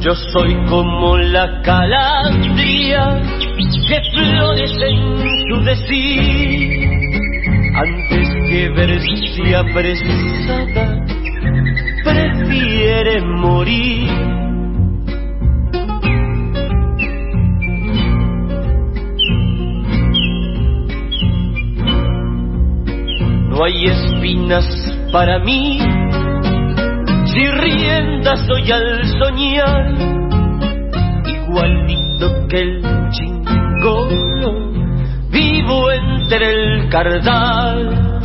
Yo soy como la calandria que florece en su decir. Antes que verse apresada, prefiere morir. No hay espinas para mí si rienda soy al soñar, igualito que el chingolo, vivo entre el cardal,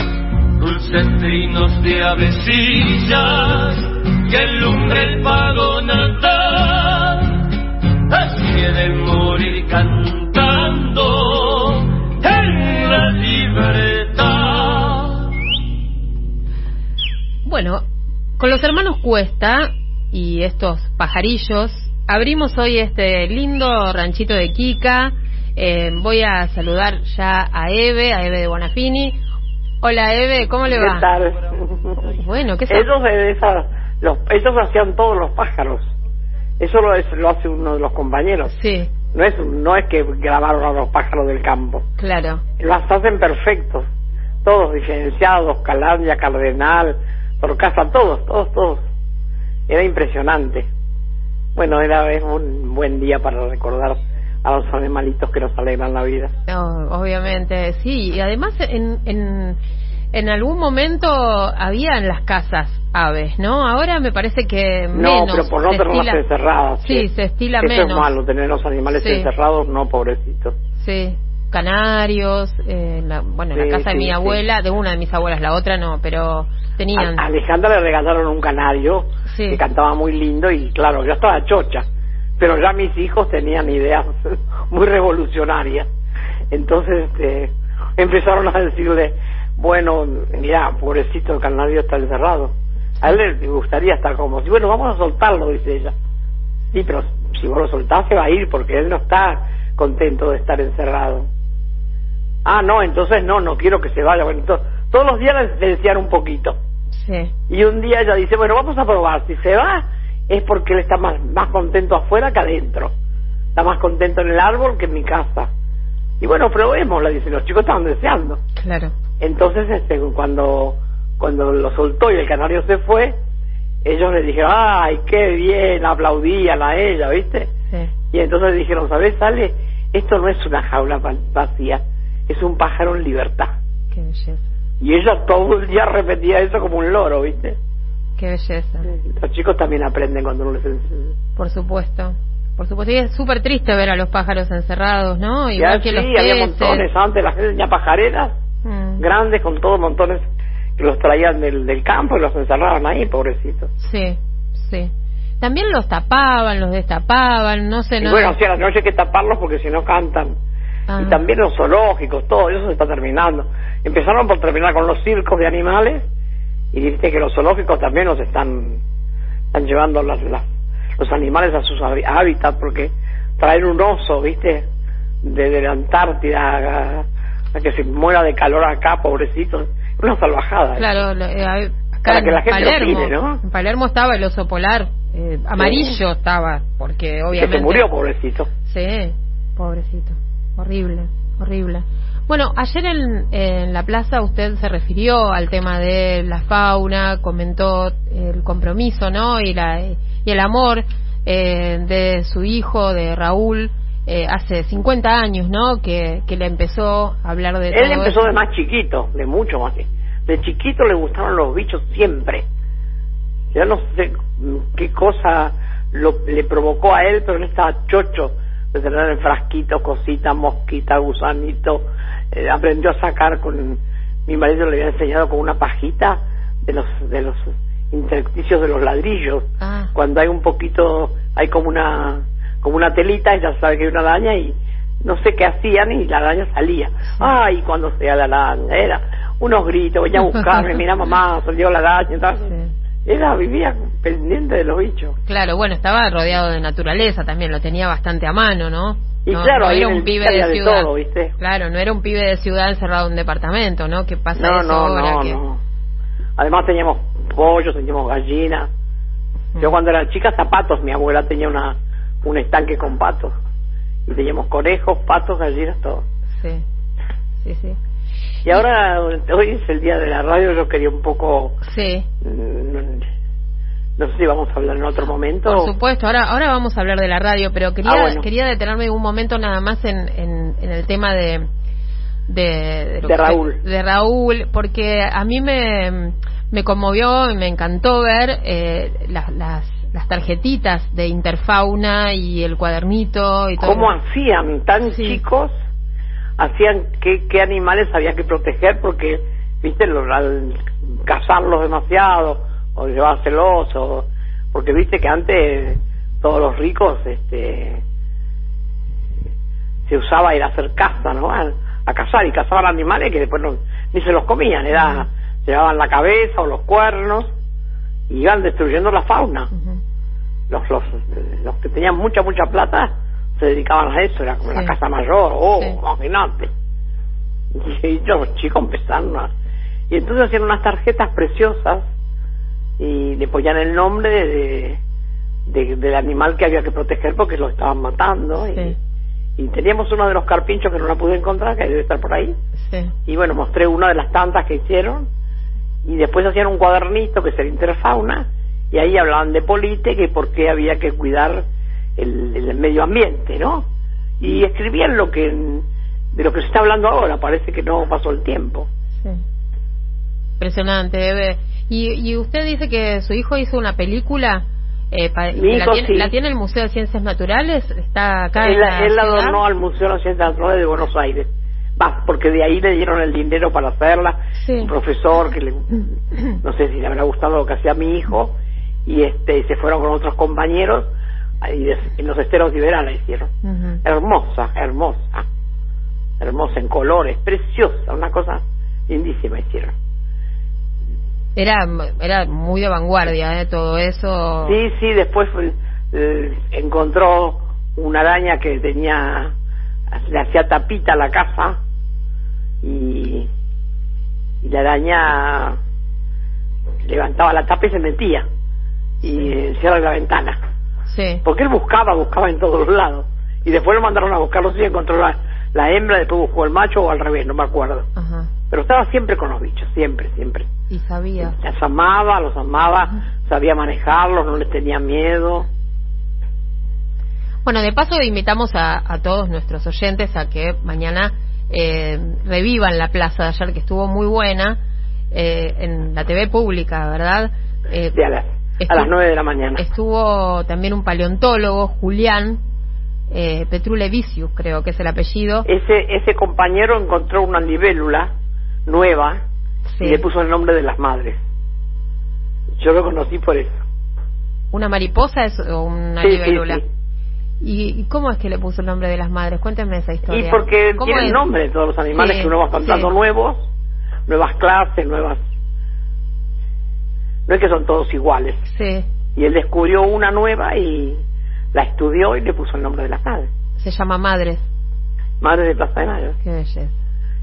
dulces trinos de avecillas que alumbre el pago natal, así he de morir cantando en la libertad. Bueno, con los hermanos Cuesta y estos pajarillos, abrimos hoy este lindo ranchito de Kika. Eh, voy a saludar ya a Eve, a Eve de Bonafini. Hola Eve, ¿cómo le va? ¿Qué tal? Bueno, ¿qué ellos, de esa, los, ellos hacían todos los pájaros. Eso lo, es, lo hace uno de los compañeros. Sí. No es, no es que grabaron a los pájaros del campo. Claro. Los hacen perfectos. Todos diferenciados, Calandia, Cardenal, por casa, todos, todos, todos. Era impresionante. Bueno, era es un buen día para recordar a los animalitos que nos alegran la vida. No, obviamente, sí. Y además, en, en, en algún momento había en las casas aves, ¿no? Ahora me parece que menos. No, pero por no se tenerlas estila- encerradas. Sí, se estila Eso menos. es malo, tener los animales Sí. encerrados, no, pobrecitos. Sí, canarios, eh, la- bueno, en Sí, la casa de mi sí. abuela, de una de mis abuelas, la otra no, pero tenían... A Alejandra le regalaron un canario Sí. que cantaba muy lindo y claro, yo estaba chocha, pero ya mis hijos tenían ideas muy revolucionarias. Entonces este, empezaron a decirle, bueno, mira, pobrecito el canario está encerrado. A él le gustaría estar como, si bueno, vamos a soltarlo, dice ella. Sí, pero si vos lo soltás se va a ir porque él no está contento de estar encerrado. Ah, no, entonces no, no quiero que se vaya. Bueno, to- todos los días le decían un poquito. Sí, Y un día ella dice, bueno, vamos a probar. Si se va, es porque él está más, más contento afuera que adentro. Está más contento en el árbol que en mi casa. Y bueno, probémosla, dice, los chicos estaban deseando. claro. Entonces, este, cuando, cuando lo soltó y el canario se fue, ellos le dijeron, ay, qué bien, aplaudían a ella, ¿viste? Sí. Y entonces le dijeron, ¿sabes, Ale? Esto no es una jaula va- vacía, es un pájaro en libertad. Qué belleza, Y ella todo el día repetía eso como un loro, ¿viste? qué belleza. Los chicos también aprenden cuando uno les enseña. Por supuesto. Por supuesto, y es súper triste ver a los pájaros encerrados, ¿no? Ya Igual que sí, los había peces. montones antes, la gente tenía pajareras Mm, grandes con todos montones que los traían del, del campo y los encerraban ahí, pobrecitos. Sí, sí. También los tapaban, los destapaban, no sé, Y no. bueno, sí, a la noche hay que taparlos porque si no cantan. Ah, Y también los zoológicos, todo eso se está terminando. Empezaron por terminar con los circos de animales y viste que los zoológicos también los están, están llevando las, las- los animales a sus hábi- hábitats porque traer un oso, viste, desde la Antártida a, a que se muera de calor acá, pobrecito, una salvajada. Claro, eh, acá Para en que la gente lo Palermo, opine, ¿no? en Palermo estaba el oso polar, eh, amarillo estaba, porque que obviamente... se murió, pobrecito. Sí, pobrecito, horrible, horrible. Bueno, ayer en, en la plaza usted se refirió al tema de la fauna, comentó el compromiso, ¿no? Y, la, y el amor eh, de su hijo, de Raúl, eh, hace 50 años, ¿no? Que, que le empezó a hablar de Él todo empezó esto. de más chiquito, de mucho más. De chiquito le gustaron los bichos siempre. Yo no sé qué cosa lo, le provocó a él, pero él estaba chocho de tener en frasquitos cositas, mosquitas, gusanitos. Eh, aprendió a sacar con... Mi marido le había enseñado con una pajita de los de los intersticios de los ladrillos. Ah, Cuando hay un poquito, hay como una como una telita, ella sabe que hay una araña y no sé qué hacían y la araña salía. Ay, cuando sea la araña, era unos gritos, venía a buscarme, mira mamá, salió la araña, tal. sí. Era, vivía pendiente de los bichos. Claro, bueno, estaba rodeado de naturaleza también, lo tenía bastante a mano, ¿no? Y no, claro, no era un pibe de de ciudad. todo, ¿viste? Claro, no era un pibe de ciudad encerrado en un departamento, ¿no? Que pasa No, eso no, ahora no, que... no. Además teníamos pollos, teníamos gallinas, Yo cuando era chica, zapatos, mi abuela tenía una un estanque con patos. Y teníamos conejos, patos, gallinas, todo. Sí, sí, sí. Y ahora, hoy es el día de la radio, yo quería un poco... Sí. mm, No sé si vamos a hablar en otro momento. Por supuesto, ahora ahora vamos a hablar de la radio, pero quería Ah, bueno. quería detenerme un momento nada más en, en, en el tema de de, lo De que- Raúl. de Raúl, porque a mí me, me conmovió y me encantó ver eh, las, las las tarjetitas de Interfauna y el cuadernito y todo. ¿Cómo hacían tan Sí. chicos? Hacían qué, qué animales había que proteger porque, viste, Lo- al cazarlos demasiado o llevárselos o porque viste que antes todos los ricos este se usaba ir a hacer caza, ¿no? A, a cazar y cazaban animales que después no, ni se los comían, era llevaban la cabeza o los cuernos y iban destruyendo la fauna los, los, los que tenían mucha, mucha plata se dedicaban a eso, era como Sí. la casa mayor, oh, Sí. imagínate. Y los chicos empezaron a... Y entonces hacían unas tarjetas preciosas y le ponían el nombre de, de- del animal que había que proteger porque lo estaban matando. Sí. Y, y teníamos uno de los carpinchos que no la pude encontrar, que debe estar por ahí. Y bueno, mostré una de las tantas que hicieron y después hacían un cuadernito que es el Interfauna y ahí hablaban de política y por qué había que cuidar el, el medio ambiente, ¿no? Y escribían lo que de lo que se está hablando ahora, parece que no pasó el tiempo. Sí. Impresionante. Y, y usted dice que su hijo hizo una película. Eh, pa- Mi que la, hijo tiene, sí. la tiene el Museo de Ciencias Naturales. Está acá. él, en la él la donó al Museo de Ciencias Naturales de Buenos Aires. Va, porque de ahí le dieron el dinero para hacerla. Sí. Un profesor que le, no sé si le habrá gustado lo que hacía mi hijo y este se fueron con otros compañeros de- en los esteros la hicieron. Ujú. hermosa, hermosa, hermosa en colores, preciosa, una cosa lindísima hicieron. Era, era muy de vanguardia, ¿eh? Todo eso. Sí, sí, después eh, encontró una araña que tenía, le hacía tapita a la casa y, y la araña levantaba la tapa y se metía y eh, cierra la ventana. Sí. Porque él buscaba, buscaba en todos los lados. Y después lo mandaron a buscar, no sé si encontró la, la hembra, después buscó el macho o al revés, no me acuerdo. Ajá. Pero estaba siempre con los bichos, siempre, siempre. Y sabía. Las amaba, los amaba, sabía manejarlos, no les tenía miedo. Bueno, de paso invitamos a, a todos nuestros oyentes a que mañana eh, revivan la plaza de ayer, que estuvo muy buena, eh, en la TV pública, ¿verdad? Eh, a las, a las nueve de la mañana. Estuvo también un paleontólogo, Julián eh, Petrule Vicius, creo que es el apellido. Ese, ese compañero encontró una libélula nueva Sí. y le puso el nombre de las madres. Yo lo conocí por eso. ¿Una mariposa es, o una Sí, libélula? sí. ¿Y, y cómo es que le puso el nombre de las madres? Cuénteme esa historia. Y porque ¿Cómo tienen es? nombre de todos los animales que uno va contando sí. nuevos, nuevas clases, nuevas... No es que son todos iguales. Sí, Y él descubrió una nueva y la estudió y le puso el nombre de las madres. se llama Madres. Madre de Plaza de Mayo. Qué belleza.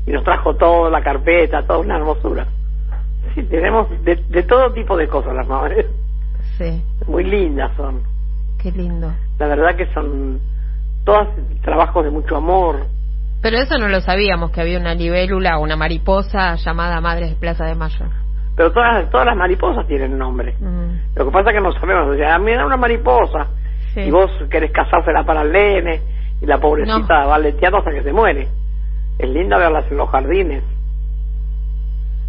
Y nos trajo toda la carpeta, toda una hermosura. Sí, tenemos de, de todo tipo de cosas las madres. Sí, Muy lindas son. qué lindo. La verdad que son todas trabajos de mucho amor. Pero eso no lo sabíamos, que había una libélula una mariposa llamada Madres de Plaza de Mayo. Pero todas, todas las mariposas tienen nombre. Mm, Lo que pasa es que no sabemos. O sea, mira una mariposa. sí. Y vos querés casársela para el nene. Y la pobrecita va leteando hasta que se muere. Es lindo verlas en los jardines.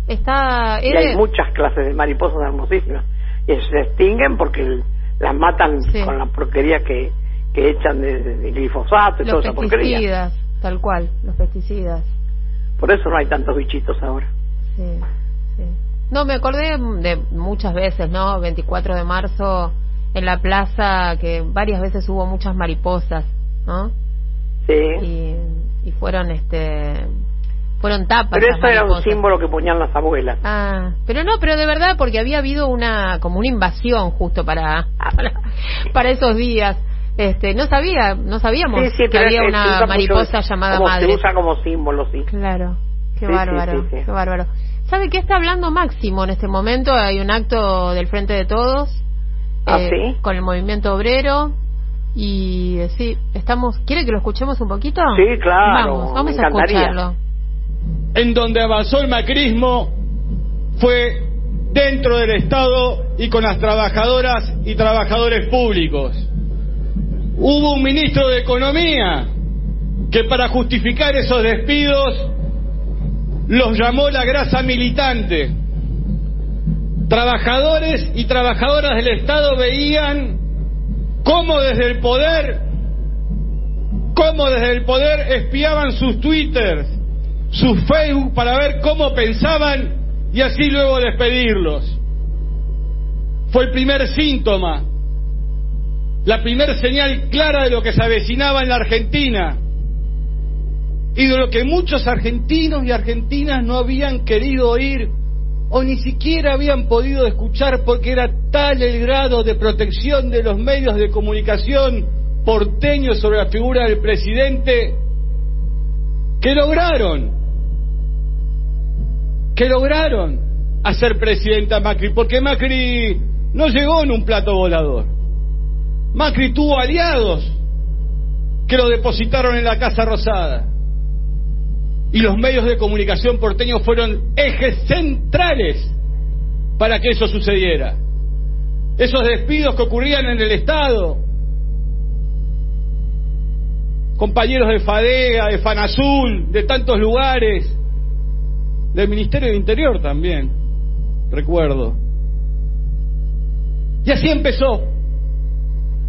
Está... Y él- hay muchas clases de mariposas hermosísimas. Y se extinguen porque el- las matan Sí. con la porquería que, que echan de, de- de glifosato y toda los esa porquería. pesticidas, tal cual, los pesticidas. Por eso no hay tantos bichitos ahora. Sí. No, me acordé de muchas veces, ¿no? 24 de marzo en la plaza, que varias veces hubo muchas mariposas, ¿no? Sí. Y, y fueron, este, fueron tapas. Pero eso era un símbolo que ponían las abuelas. Ah, pero no, pero de verdad, porque había habido una, como una invasión justo para, para, para esos días. Este, no sabía, no sabíamos Sí, sí, que había es una mucho mariposa eso, llamada como madre. Se usa como símbolo, sí. Claro, qué Sí, bárbaro, qué bárbaro. ¿Sabe qué está hablando Máximo en este momento? Hay un acto del Frente de Todos ¿Ah, eh, sí? con el movimiento obrero y eh, sí, estamos. ¿Quiere que lo escuchemos un poquito? Sí, claro, Vamos, vamos a escucharlo. en donde avanzó el macrismo fue dentro del Estado y con las trabajadoras y trabajadores públicos. Hubo un ministro de Economía que para justificar esos despidos los llamó la grasa militante. Trabajadores y trabajadoras del Estado veían cómo desde el poder, cómo desde el poder espiaban sus twitters, sus Facebook para ver cómo pensaban y así luego despedirlos. Fue el primer síntoma, la primera señal clara de lo que se avecinaba en la Argentina y de lo que muchos argentinos y argentinas no habían querido oír o ni siquiera habían podido escuchar porque era tal el grado de protección de los medios de comunicación porteños sobre la figura del presidente que lograron, que lograron hacer presidenta Macri, porque Macri no llegó en un plato volador. Macri tuvo aliados que lo depositaron en la Casa Rosada. Y los medios de comunicación porteños fueron ejes centrales para que eso sucediera. Esos despidos que ocurrían en el Estado, compañeros de FADEA, de FANAZUL, de tantos lugares, del Ministerio del Interior también, recuerdo. Y así empezó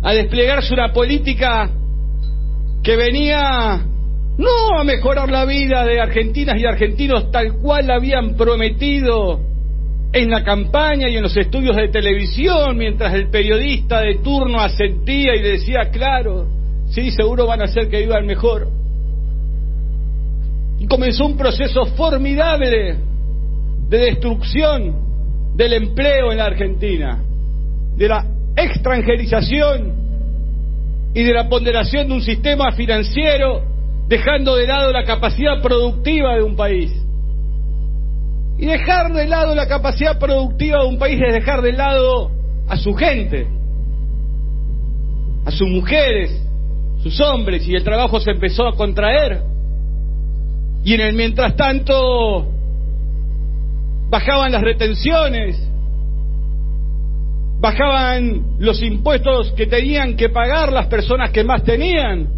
a desplegarse una política que venía no a mejorar la vida de argentinas y argentinos tal cual habían prometido en la campaña y en los estudios de televisión, mientras el periodista de turno asentía y decía, claro, sí, seguro van a hacer que vivan mejor. Y comenzó un proceso formidable de destrucción del empleo en la Argentina, de la extranjerización y de la ponderación de un sistema financiero dejando de lado la capacidad productiva de un país. Y dejar de lado la capacidad productiva de un país es dejar de lado a su gente, a sus mujeres, sus hombres, y el trabajo se empezó a contraer. Y en el mientras tanto bajaban las retenciones, bajaban los impuestos que tenían que pagar las personas que más tenían,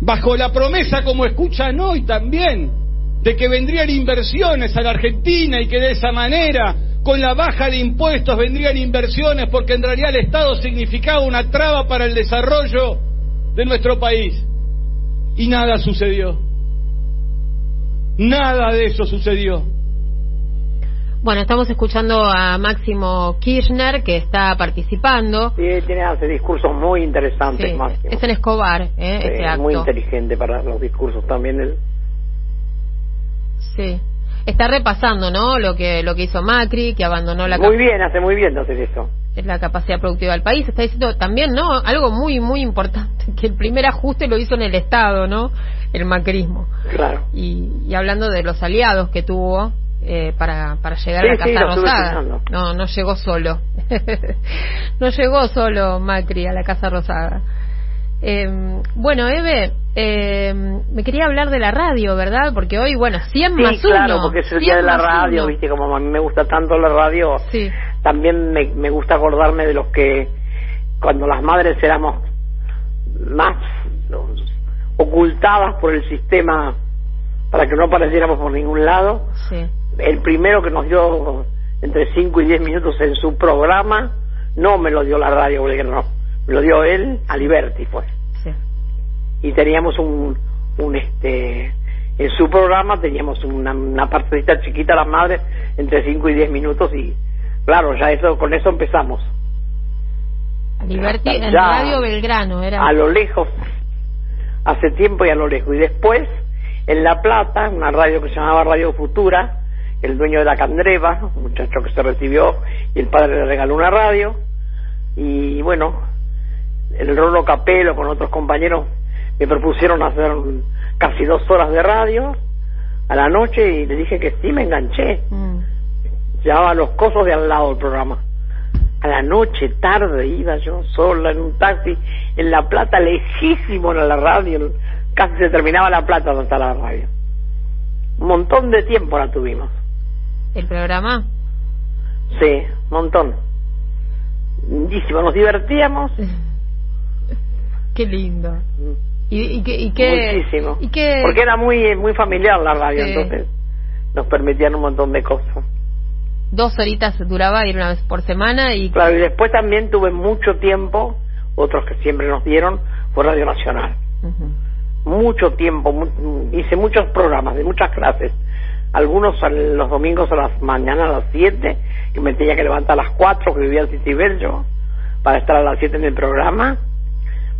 bajo la promesa, como escuchan hoy también, de que vendrían inversiones a la Argentina y que de esa manera, con la baja de impuestos, vendrían inversiones porque en realidad el Estado significaba una traba para el desarrollo de nuestro país. Y nada sucedió. Nada de eso sucedió. Bueno, estamos escuchando a Máximo Kirchner que está participando. Sí, tiene hace discursos muy interesantes, Sí, Máximo. es en Escobar, ¿eh? Sí, ese es acto. muy inteligente para los discursos también. él. Sí. Está repasando, ¿no? Lo que lo que hizo Macri, que abandonó la Muy bien, hace muy bien de hacer eso. la capacidad productiva del país. Está diciendo también, ¿no? Algo muy muy importante, que el primer ajuste lo hizo en el Estado, ¿no? El macrismo. Claro. Y, y hablando de los aliados que tuvo eh, para, para llegar Sí, a la Casa Rosada. No, no llegó solo. no llegó solo Macri a la Casa Rosada. Eh, bueno, Eve, eh, me quería hablar de la radio, ¿verdad? Porque hoy, bueno, 100 Sí, más claro, uno. porque es el 100 día de la radio, uno. viste, como a mí me gusta tanto la radio, Sí, también me, me gusta acordarme de los que cuando las madres éramos más ocultadas por el sistema para que no apareciéramos por ningún lado. sí. El primero que nos dio entre 5 y 10 minutos en su programa, no me lo dio la radio Belgrano, me lo dio él, Aliberti fue. Sí. Y teníamos un, un este, en su programa teníamos una, una partecita chiquita las madres entre 5 y 10 minutos y claro, ya eso, con eso empezamos. Liberty en. Radio Belgrano, era. a lo lejos, hace tiempo y a lo lejos. Y después, en La Plata, una radio que se llamaba Radio Futura, el dueño de la Candreva, un muchacho que se recibió y el padre le regaló una radio. Y bueno, el Rolo Capelo con otros compañeros me propusieron hacer casi dos horas de radio a la noche y le dije que sí, me enganché. Mm. Se llamaba Los Cosos de al lado el programa. a la noche, tarde, iba yo sola en un taxi en La Plata, lejísimo en la radio, casi se terminaba La Plata está la radio. Un montón de tiempo la tuvimos. ¿El programa? Sí, montón. Lindísimo, nos divertíamos. Qué lindo. ¿Y, y, qué, y qué- Muchísimo. y qué- Porque era muy muy familiar la radio, Sí. entonces nos permitían un montón de cosas. dos horitas duraba ir una vez por semana y Claro, y después también tuve mucho tiempo, otros que siempre nos dieron, fue Radio Nacional. Mucho tiempo, mu- hice muchos programas de muchas clases. Algunos los domingos a las mañanas a las 7, que me tenía que levantar a las 4, que vivía en Citibel yo, para estar a las 7 en el programa.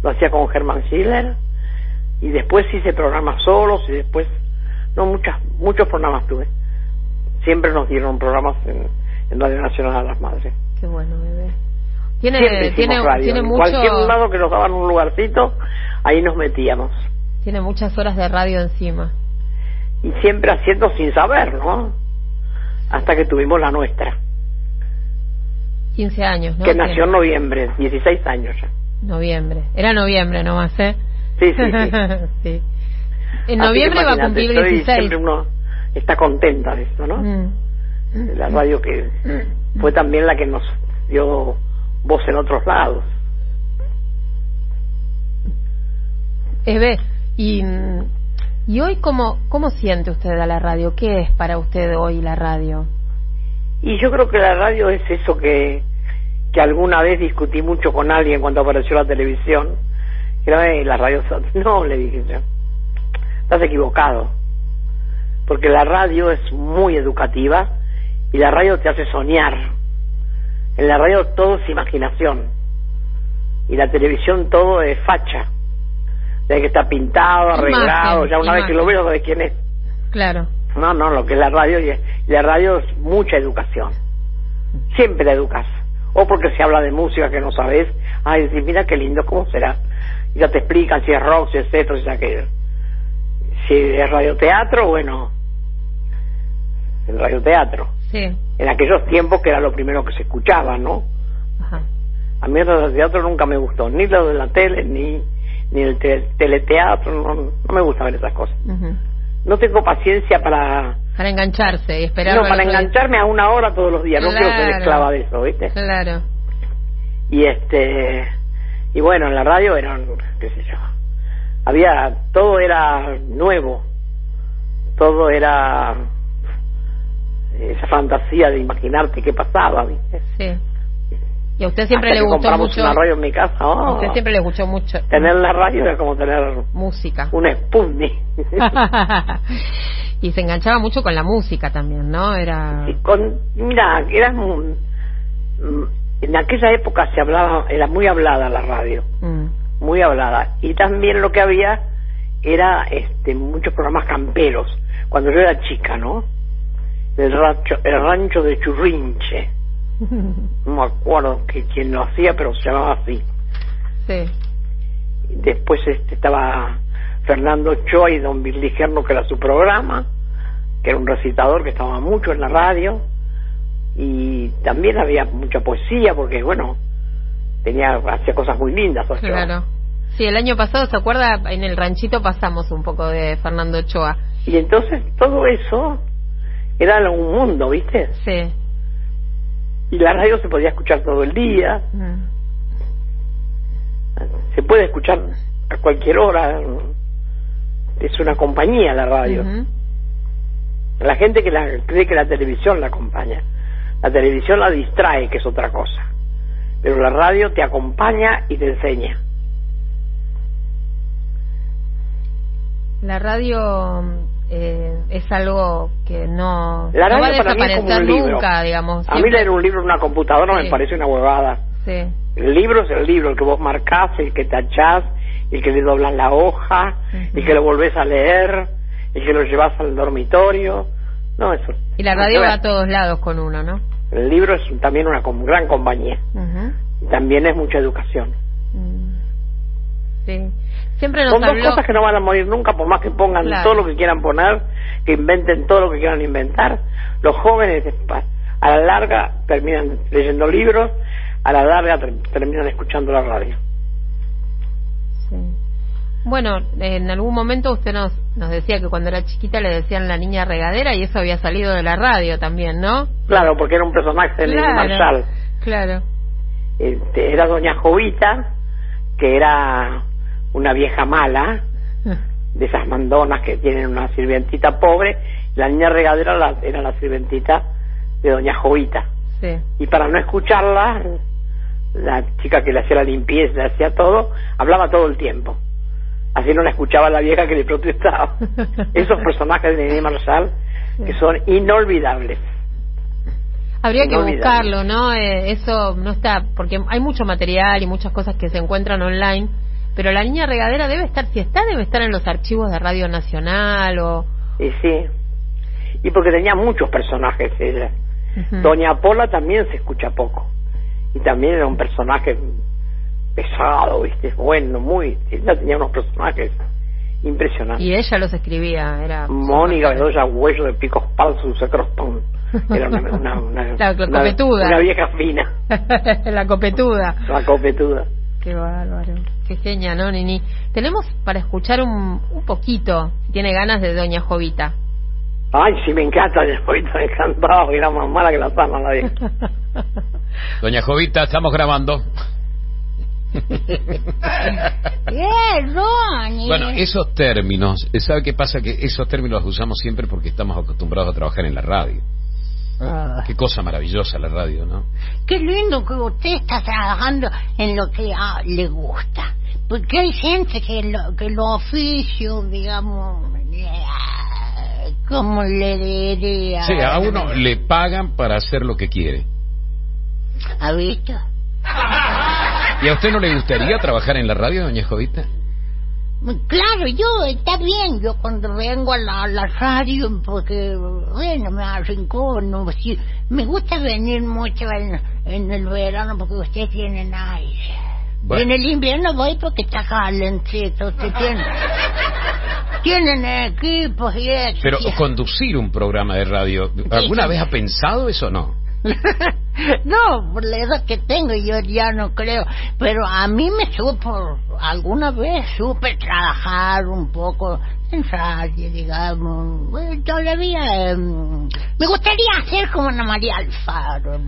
Lo hacía con Germán Schiller. Y después hice programas solos y después, no, muchas, muchos programas tuve. Siempre nos dieron programas en, en Radio Nacional a las madres. qué bueno bebé tiene tiene radio. tiene en mucho cualquier lado que nos daban un lugarcito, ahí nos metíamos. tiene muchas horas de radio encima Y siempre haciendo sin saber, ¿no? Hasta que tuvimos la nuestra, 15 años no que nació en noviembre, 16 años ya. noviembre era noviembre nomás eh Sí, sí, sí. Sí. en Así noviembre va a cumplir estoy- 16 Siempre uno está contenta de eso, ¿no? Mm. La radio que fue también la que nos dio voz en otros lados. Eve, y, y hoy cómo, cómo siente usted a la radio? ¿Qué es para usted hoy la radio? Y yo creo que la radio es eso que, que alguna vez discutí mucho con alguien cuando apareció la televisión. Era, "Eh, la radio... son-". No, le dije yo. Estás equivocado. Porque la radio es muy educativa y la radio te hace soñar. En la radio todo es imaginación. Y la televisión todo es facha. De que está pintado, Imagen, arreglado. Ya una vez que lo veo, sabes quién es. Claro. No, no, lo que es la radio, y y la radio es mucha educación. Siempre la educas. O porque se habla de música que no sabes, ay, decís, mira qué lindo, ¿cómo será? Y ya te explican si es rock, si es esto, si es aquello. Si es radioteatro, bueno, el radioteatro. Sí. En aquellos tiempos que era lo primero que se escuchaba, ¿no? Ajá. A mí el radioteatro nunca me gustó, ni lo de la tele, ni, ni el te- teleteatro, no, no me gusta ver esas cosas. No tengo paciencia para Para engancharse y esperar. No, para engancharme a una hora todos los días, no quiero ser Claro. esclava de eso, ¿viste? Claro. Y este, y bueno, en la radio eran, qué sé yo, había, todo era nuevo, todo era esa fantasía de imaginarte qué pasaba, ¿viste? Sí. Y a usted siempre Hasta le gustó mucho. una radio en mi casa, A oh, usted siempre le gustó mucho tener la radio era como tener música. un Sputnik. y se enganchaba mucho con la música también, ¿no? Era. Y con, mira, era un- mm, en aquella época se hablaba, era muy hablada la radio. Mm. muy hablada y también lo que había era este muchos programas camperos cuando yo era chica no el rancho el rancho de Churrinche no me acuerdo que quién lo hacía pero se llamaba así sí. después este estaba Fernando Ochoa y Don Virligerno que era su programa que era un recitador que estaba mucho en la radio y también había mucha poesía porque bueno tenía hacía cosas muy lindas. Claro. Sí, el año pasado, ¿se acuerda? En el ranchito pasamos un poco de Fernando Ochoa. Y entonces todo eso era un mundo, ¿viste? Sí. Y la radio se podía escuchar todo el día, Mm. se puede escuchar a cualquier hora, es una compañía la radio. La gente que la, cree que la televisión la acompaña, la televisión la distrae, que es otra cosa, pero la radio te acompaña y te enseña. La radio eh, es algo que no, La no va a radio para mí es como desaparecer un libro. digamos. A mí leer un libro en una computadora Sí. me parece una huevada. Sí. El libro es el libro, el que vos marcás, el que tachás, el que le doblas la hoja, Ujú. el que lo volvés a leer, el que lo llevas al dormitorio. No, eso. Y la radio va a todos lados con uno, ¿no? El libro es también una com- gran compañía. También es mucha educación. Mm. Sí. Siempre nos Son dos cosas que no van a morir nunca, por más que pongan Claro. todo lo que quieran poner, que inventen todo lo que quieran inventar. Los jóvenes, a la larga, terminan leyendo libros, a la larga terminan escuchando la radio. Sí. Bueno, en algún momento usted nos, nos decía que cuando era chiquita le decían la niña regadera y eso había salido de la radio también, ¿no? Claro, porque era un personaje de claro, Marshall. Claro. Este, era doña Jovita, que era una vieja mala, de esas mandonas que tienen una sirvientita pobre, la niña regadera era la sirvientita de doña Jovita. Sí. Y para no escucharla, la chica que le hacía la limpieza, le hacía todo, hablaba todo el tiempo. Así no la escuchaba la vieja que le protestaba. Esos personajes de Nene Marshall que son inolvidables. Habría que buscarlo, ¿no? Eh, eso no está, porque hay mucho material y muchas cosas que se encuentran online, pero la niña regadera debe estar, si está, debe estar en los archivos de Radio Nacional o... Y sí, y porque tenía muchos personajes ella. Doña Pola también se escucha poco, y también era un personaje pesado, ¿viste? Bueno, muy. Ella tenía unos personajes impresionantes. Y ella los escribía, era. Mónica Bedoya Huello de Picos Palos, Crostón. Era una, una, una, la, copetuda. Una, vieja fina. la copetuda. La copetuda. Qué bárbaro. Qué genial, ¿no, Nini? Tenemos para escuchar un, un poquito, si tiene ganas, de Doña Jovita. Ay, sí, me encanta Doña Jovita, me encantaba, era más mala que la sana la vieja. Doña Jovita, estamos grabando. bueno, esos términos, ¿sabe qué pasa? Que esos términos los usamos siempre porque estamos acostumbrados a trabajar en la radio. Ah. Qué cosa maravillosa la radio, ¿no? Qué lindo que usted está trabajando en lo que ah, le gusta. Porque hay gente que lo, que lo oficio, digamos, como le diría. Sí, a uno le pagan para hacer lo que quiere. ¿Ha visto? ¿Y a usted no le gustaría trabajar en la radio, doña Jovita? Claro, yo, está bien, yo cuando vengo a la, radio, porque, bueno, me arrincono, me gusta venir mucho en, el verano porque ustedes tienen aire. En el invierno voy porque está calentito, usted tiene, tienen equipos y eso. Pero conducir un programa de radio, ¿alguna vez ha pensado eso o no? no, por la edad que tengo yo ya no creo, pero a mí me supo, alguna vez supe trabajar un poco en radio, digamos, todavía em, me gustaría hacer como Ana María Alfaro.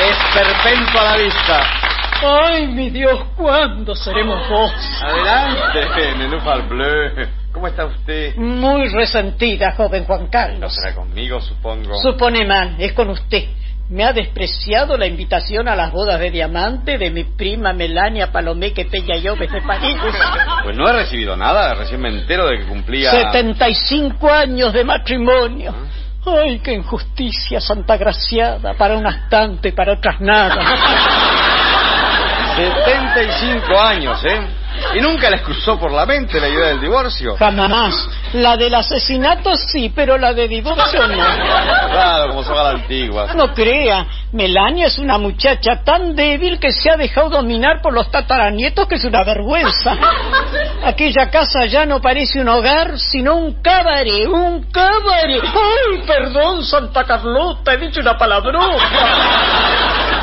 Es perpento a la vista. Ay, mi Dios, ¿cuándo seremos vos? Adelante, Nenúfar Bleu. ¿Cómo está usted? Muy resentida, joven Juan Carlos. No será conmigo, supongo. Supone mal, es con usted. Me ha despreciado la invitación a las bodas de diamante de mi prima Melania Palomé que Peña yo desde París. Pues no he recibido nada, recién me entero de que cumplía... 75 años de matrimonio. ¿Ah? Ay, qué injusticia, santa graciada, para unas tanto y para otras nada. 75 años, ¿eh? ¿Y nunca les cruzó por la mente la idea del divorcio? Jamás. La del asesinato sí, pero la de divorcio no. Claro, como son a la antigua. No crea, Melania es una muchacha tan débil que se ha dejado dominar por los tataranietos que es una vergüenza. Aquella casa ya no parece un hogar, sino un cabaret, un cabaret. ¡Ay, perdón, Santa Carlota! He dicho una palabrota.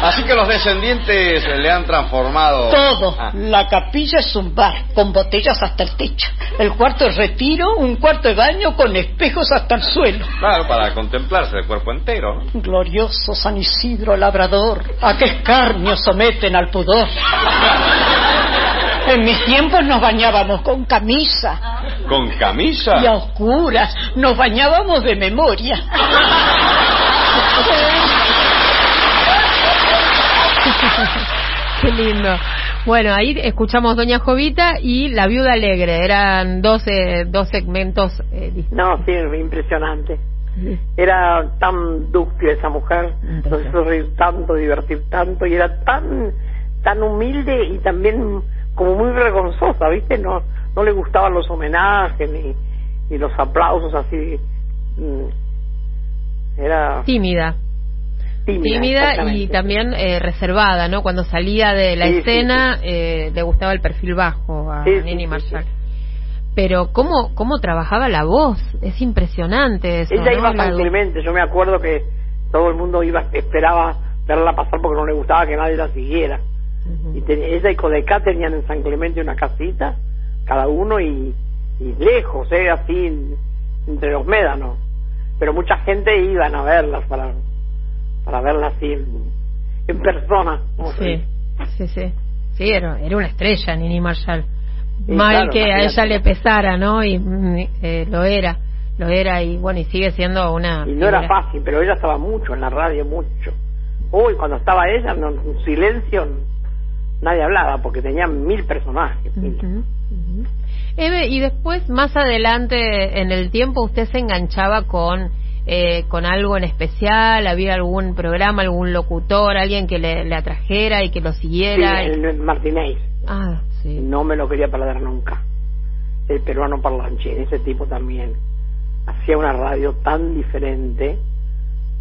Así que los descendientes le han transformado. Todo. Ah. La capilla es un bar, con botellas hasta el techo. El cuarto de retiro, un cuarto de baño con espejos hasta el suelo. Claro, para contemplarse el cuerpo entero. Glorioso San Isidro Labrador, ¿a qué escarnio someten al pudor? En mis tiempos nos bañábamos con camisa. ¿Con camisa? Y a oscuras. Nos bañábamos de memoria. Qué lindo. Bueno, ahí escuchamos Doña Jovita y La Viuda Alegre. Eran dos, dos segmentos. Eh, no, sí, impresionante. Era tan dúctil esa mujer, nos hizo reír tanto, divertir tanto y era tan tan humilde y también como muy vergonzosa, ¿viste? No no le gustaban los homenajes ni, ni los aplausos así. Mm. Era tímida tímida, y también eh, reservada, ¿no? Cuando salía de la escena eh, le gustaba el perfil bajo a Nini Marshall. pero cómo cómo trabajaba la voz, es impresionante eso. Ella ¿no? iba a La- San Clemente, yo me acuerdo que todo el mundo iba esperaba verla pasar porque no le gustaba que nadie la siguiera. Y te- ella y Codecá tenían en San Clemente una casita, cada uno y, y lejos, ¿eh? así en- entre los médanos. Pero mucha gente iban a verlas para, para verla así en, en persona. como Sí, sí, sí. Sí, era, era una estrella, Nini Marshall. Sí, Mal claro, que a ella le pesara, ¿no? Y mm, eh, lo era, lo era y bueno, y sigue siendo una. Y no era fácil, pero ella estaba mucho en la radio, mucho. Uy, cuando estaba ella, no, en silencio, nadie hablaba porque tenía mil personajes. mil. Eve, y después, más adelante en el tiempo, ¿usted se enganchaba con, eh, con algo en especial? ¿Había algún programa, algún locutor, alguien que le, le atrajera y que lo Sí, siguiera? el, el Martínez, Ah, sí. no me lo quería perder nunca. El peruano parlanchín, ese tipo también. Hacía una radio tan diferente,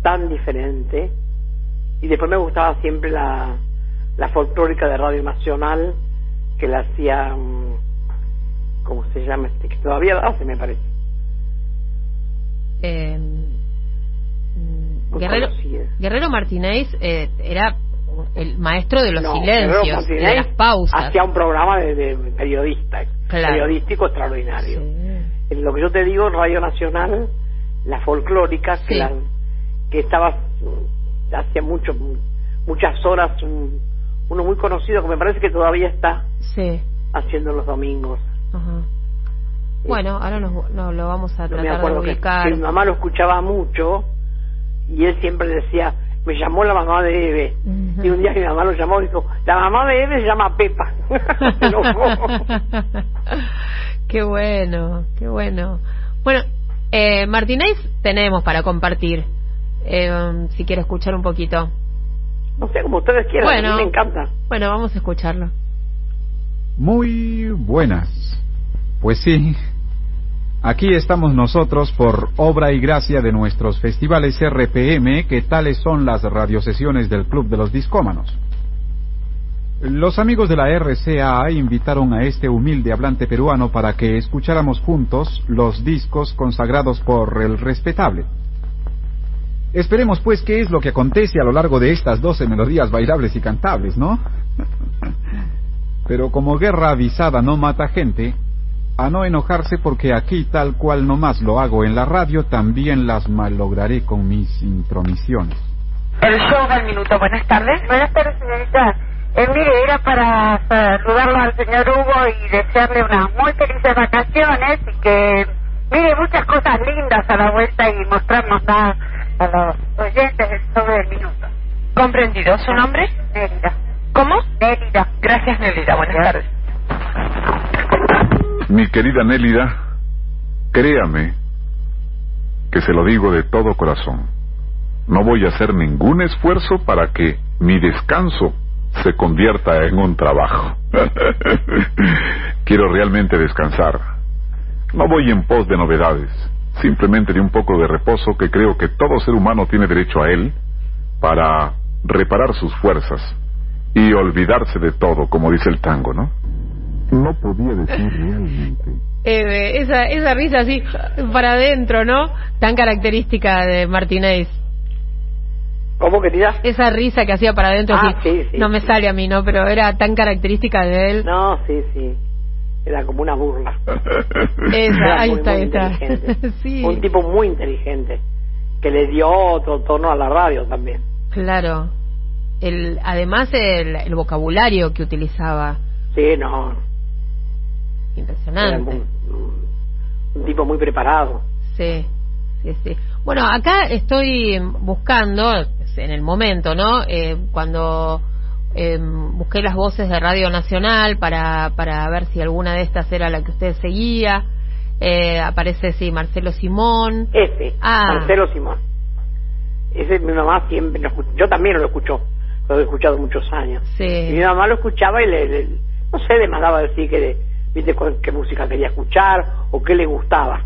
tan diferente. Y después me gustaba siempre la, la folclórica de Radio Nacional, que la hacía, mm, ¿cómo se llama? este Que todavía la hace, me parece. Eh, Guerrero, conocida. Guerrero Martínez eh, era el maestro de los No, silencios, de las pausas. Hacía un programa de, de periodista, Claro. periodístico extraordinario. Sí. En lo que yo te digo, Radio Nacional, la folclórica, que, la- que estaba hacía mucho, muchas horas, un- uno muy conocido que me parece que todavía está Sí. haciendo los domingos. Ajá. Bueno, ahora nos, nos lo vamos a me tratar de que, que mi mamá lo escuchaba mucho y él siempre decía, me llamó la mamá de Eve. Y un día mi mamá lo llamó y dijo, la mamá de Eve se llama Pepa. Qué bueno, qué bueno. Bueno, eh, Martínez tenemos para compartir. Eh, si quiere escuchar un poquito. no sé, como ustedes quieran, Bueno. a mí me encanta. Bueno, vamos a escucharlo. Muy buenas. Pues sí, aquí estamos nosotros por obra y gracia de nuestros festivales RPM, que tales son las radiosesiones del Club de los Discómanos. Los amigos de la RCA invitaron a este humilde hablante peruano para que escucháramos juntos los discos consagrados por el respetable. Esperemos pues qué es lo que acontece a lo largo de estas doce melodías bailables y cantables, ¿no? Pero como guerra avisada no mata gente, a no enojarse porque aquí tal cual nomás lo hago en la radio, también las malograré con mis intromisiones. El show del minuto. Buenas tardes. Buenas tardes, señorita. Eh, mire, era para saludarlo al señor Hugo y desearle unas muy felices vacaciones y que mire muchas cosas lindas a la vuelta y mostrarnos a, a los oyentes del show del minuto. Comprendido. ¿Su nombre? Nélida. ¿Cómo? Nélida. Gracias, Nelida. Buenas tardes. Mi querida Nélida, créame que se lo digo de todo corazón. No voy a hacer ningún esfuerzo para que mi descanso se convierta en un trabajo. Quiero realmente descansar. No voy en pos de novedades, simplemente de un poco de reposo que creo que todo ser humano tiene derecho a él para reparar sus fuerzas y olvidarse de todo, como dice el tango, ¿no? No podía decir realmente. Eh, esa, esa risa así para adentro, ¿no? Tan característica de Martínez. ¿Cómo querida? Esa risa que hacía para adentro, Ah, así. sí, sí, no me sí. sale a mí, ¿no? Pero era tan característica de él. No, sí, sí. Era como una burla. Esa, Era ahí muy, está, muy está. sí. Un tipo muy inteligente que le dio otro tono a la radio también. Claro. El, además, el, el vocabulario que utilizaba. Sí, no. Era Impresionante. un, un tipo muy preparado. Sí, sí, sí. Bueno, acá estoy buscando, en el momento, ¿no? Eh, cuando eh, busqué las voces de Radio Nacional para, para ver si alguna de estas era la que usted seguía. Eh, aparece, sí, Marcelo Simón. Ese, Ah. Marcelo Simón. Ese mi mamá siempre lo escuchó. Yo también lo escuchó. Lo he escuchado muchos años. Sí. Mi mamá lo escuchaba y le, le- no sé, le mandaba decir que, viste, qué música quería escuchar o qué le gustaba.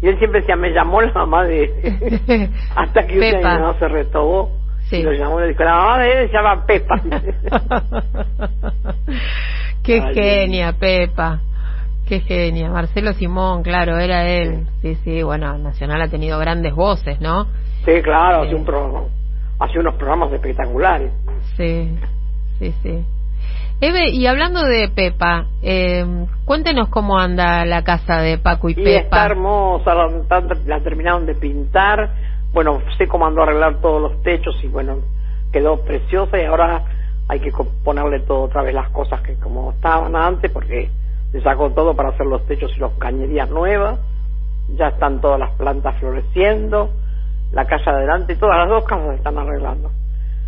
Y él siempre decía, me llamó la mamá de... Hasta que un Pepa. mamá se retobó Sí. y lo llamó y le dijo, la mamá de él se llama Pepa. Qué Ay, genia, Pepa. Qué genia, Marcelo Simón, claro, era él. Sí, sí, bueno, Nacional ha tenido grandes voces, ¿no? Sí, claro, hace, Sí. un pro- hace unos programas espectaculares. Sí, sí, sí. Eve, y hablando de Pepa, eh, cuéntenos cómo anda la casa de Paco y, Y está Pepa. hermosa, la, terminaron de pintar. Bueno, sé cómo andó a arreglar todos los techos y bueno, quedó preciosa y ahora hay que ponerle todo otra vez las cosas que como estaban antes porque se sacó todo para hacer los techos y las cañerías nuevas. Ya están todas las plantas floreciendo, la calle adelante, todas las dos casas se están arreglando.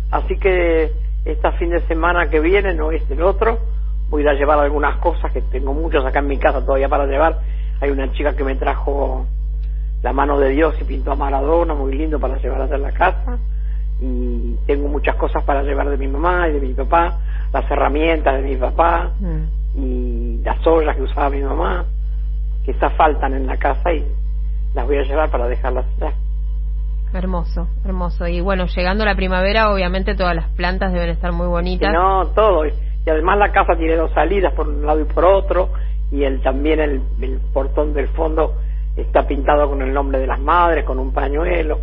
Así que este fin de semana que viene, no este el otro, voy a ir a llevar algunas cosas que tengo muchas acá en mi casa todavía para llevar. Hay una chica que me trajo la mano de Dios y pintó a Maradona, muy lindo para llevar en la casa. Y tengo muchas cosas para llevar de mi mamá y de mi papá, las herramientas de mi papá Mm. y las ollas que usaba mi mamá, que esas faltan en la casa y las voy a llevar para dejarlas allá. Hermoso, hermoso. Y bueno, llegando la primavera, obviamente todas las plantas deben estar muy bonitas. no, todo. Y además la casa tiene dos salidas, por un lado y por otro, y el, también el, el portón del fondo está pintado con el nombre de las madres, con un pañuelo.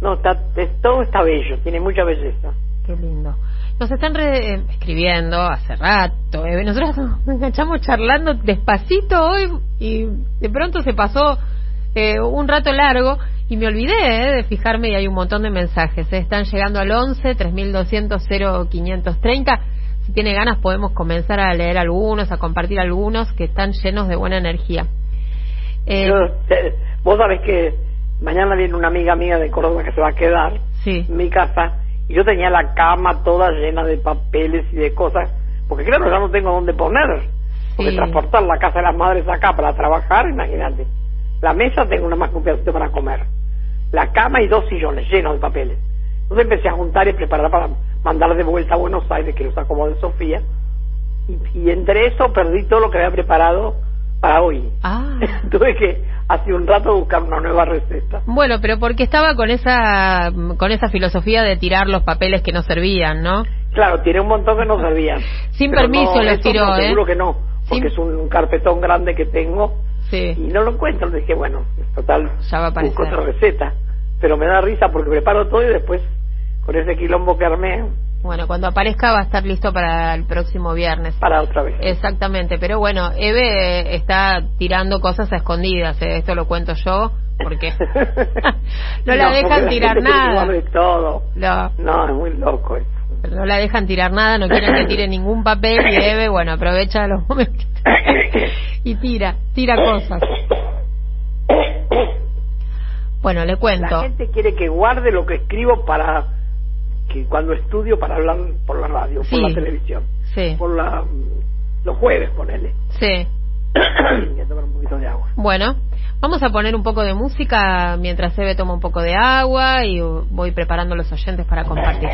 No, está, es- todo está bello, tiene mucha belleza. Qué lindo. Nos están re- eh, escribiendo hace rato. eh, Nosotros nos enganchamos charlando despacito hoy y de pronto se pasó eh, un rato largo y me olvidé eh, de fijarme y hay un montón de mensajes. eh. Están llegando al 11 3200 0530. Si tiene ganas podemos comenzar a leer algunos, a compartir algunos que están llenos de buena energía. Eh, Yo, vos sabés que mañana viene una amiga mía de Córdoba que se va a quedar sí. en mi casa y yo tenía la cama toda llena de papeles y de cosas, porque claro, ya no tengo dónde poner. Porque Sí. transportar la casa de las madres acá para trabajar, imagínate. La mesa tengo una más pedacito para comer. La cama y dos sillones llenos de papeles. Entonces empecé a juntar y preparar para mandar de vuelta a Buenos Aires, que los acomode Sofía. Y, y entre eso perdí todo lo que había preparado para hoy. Ah. Tuve que hace un rato buscar una nueva receta. Bueno, pero porque estaba con esa con esa filosofía de tirar los papeles que no servían, ¿no? Claro, tiré un montón que no servían. Sin permiso no, los tiró, no, ¿eh? Seguro que no, porque Sin- es un, un carpetón grande que tengo Sí. y no lo encuentro. Dije, bueno, total, Ya va a busco otra receta. Pero me da risa porque preparo todo y después, con ese quilombo que armé, Bueno, cuando aparezca va a estar listo para el próximo viernes. para otra vez. Exactamente, pero bueno, Eve eh, está tirando cosas a escondidas, eh, esto lo cuento yo, porque no la dejan tirar nada. todo. No, No, es muy loco no la dejan tirar nada, no quieren que tire ningún papel y Eve, bueno, aprovecha los momentos y tira, tira cosas. Bueno, le La cuento. gente quiere que guarde lo que escribo para que cuando estudio para hablar por la radio, Sí. por la televisión, Sí, por la los jueves, ponele. sí. Voy a tomar un poquito de agua. Bueno, vamos a poner un poco de música mientras Eve toma un poco de agua y voy preparando los oyentes para compartir.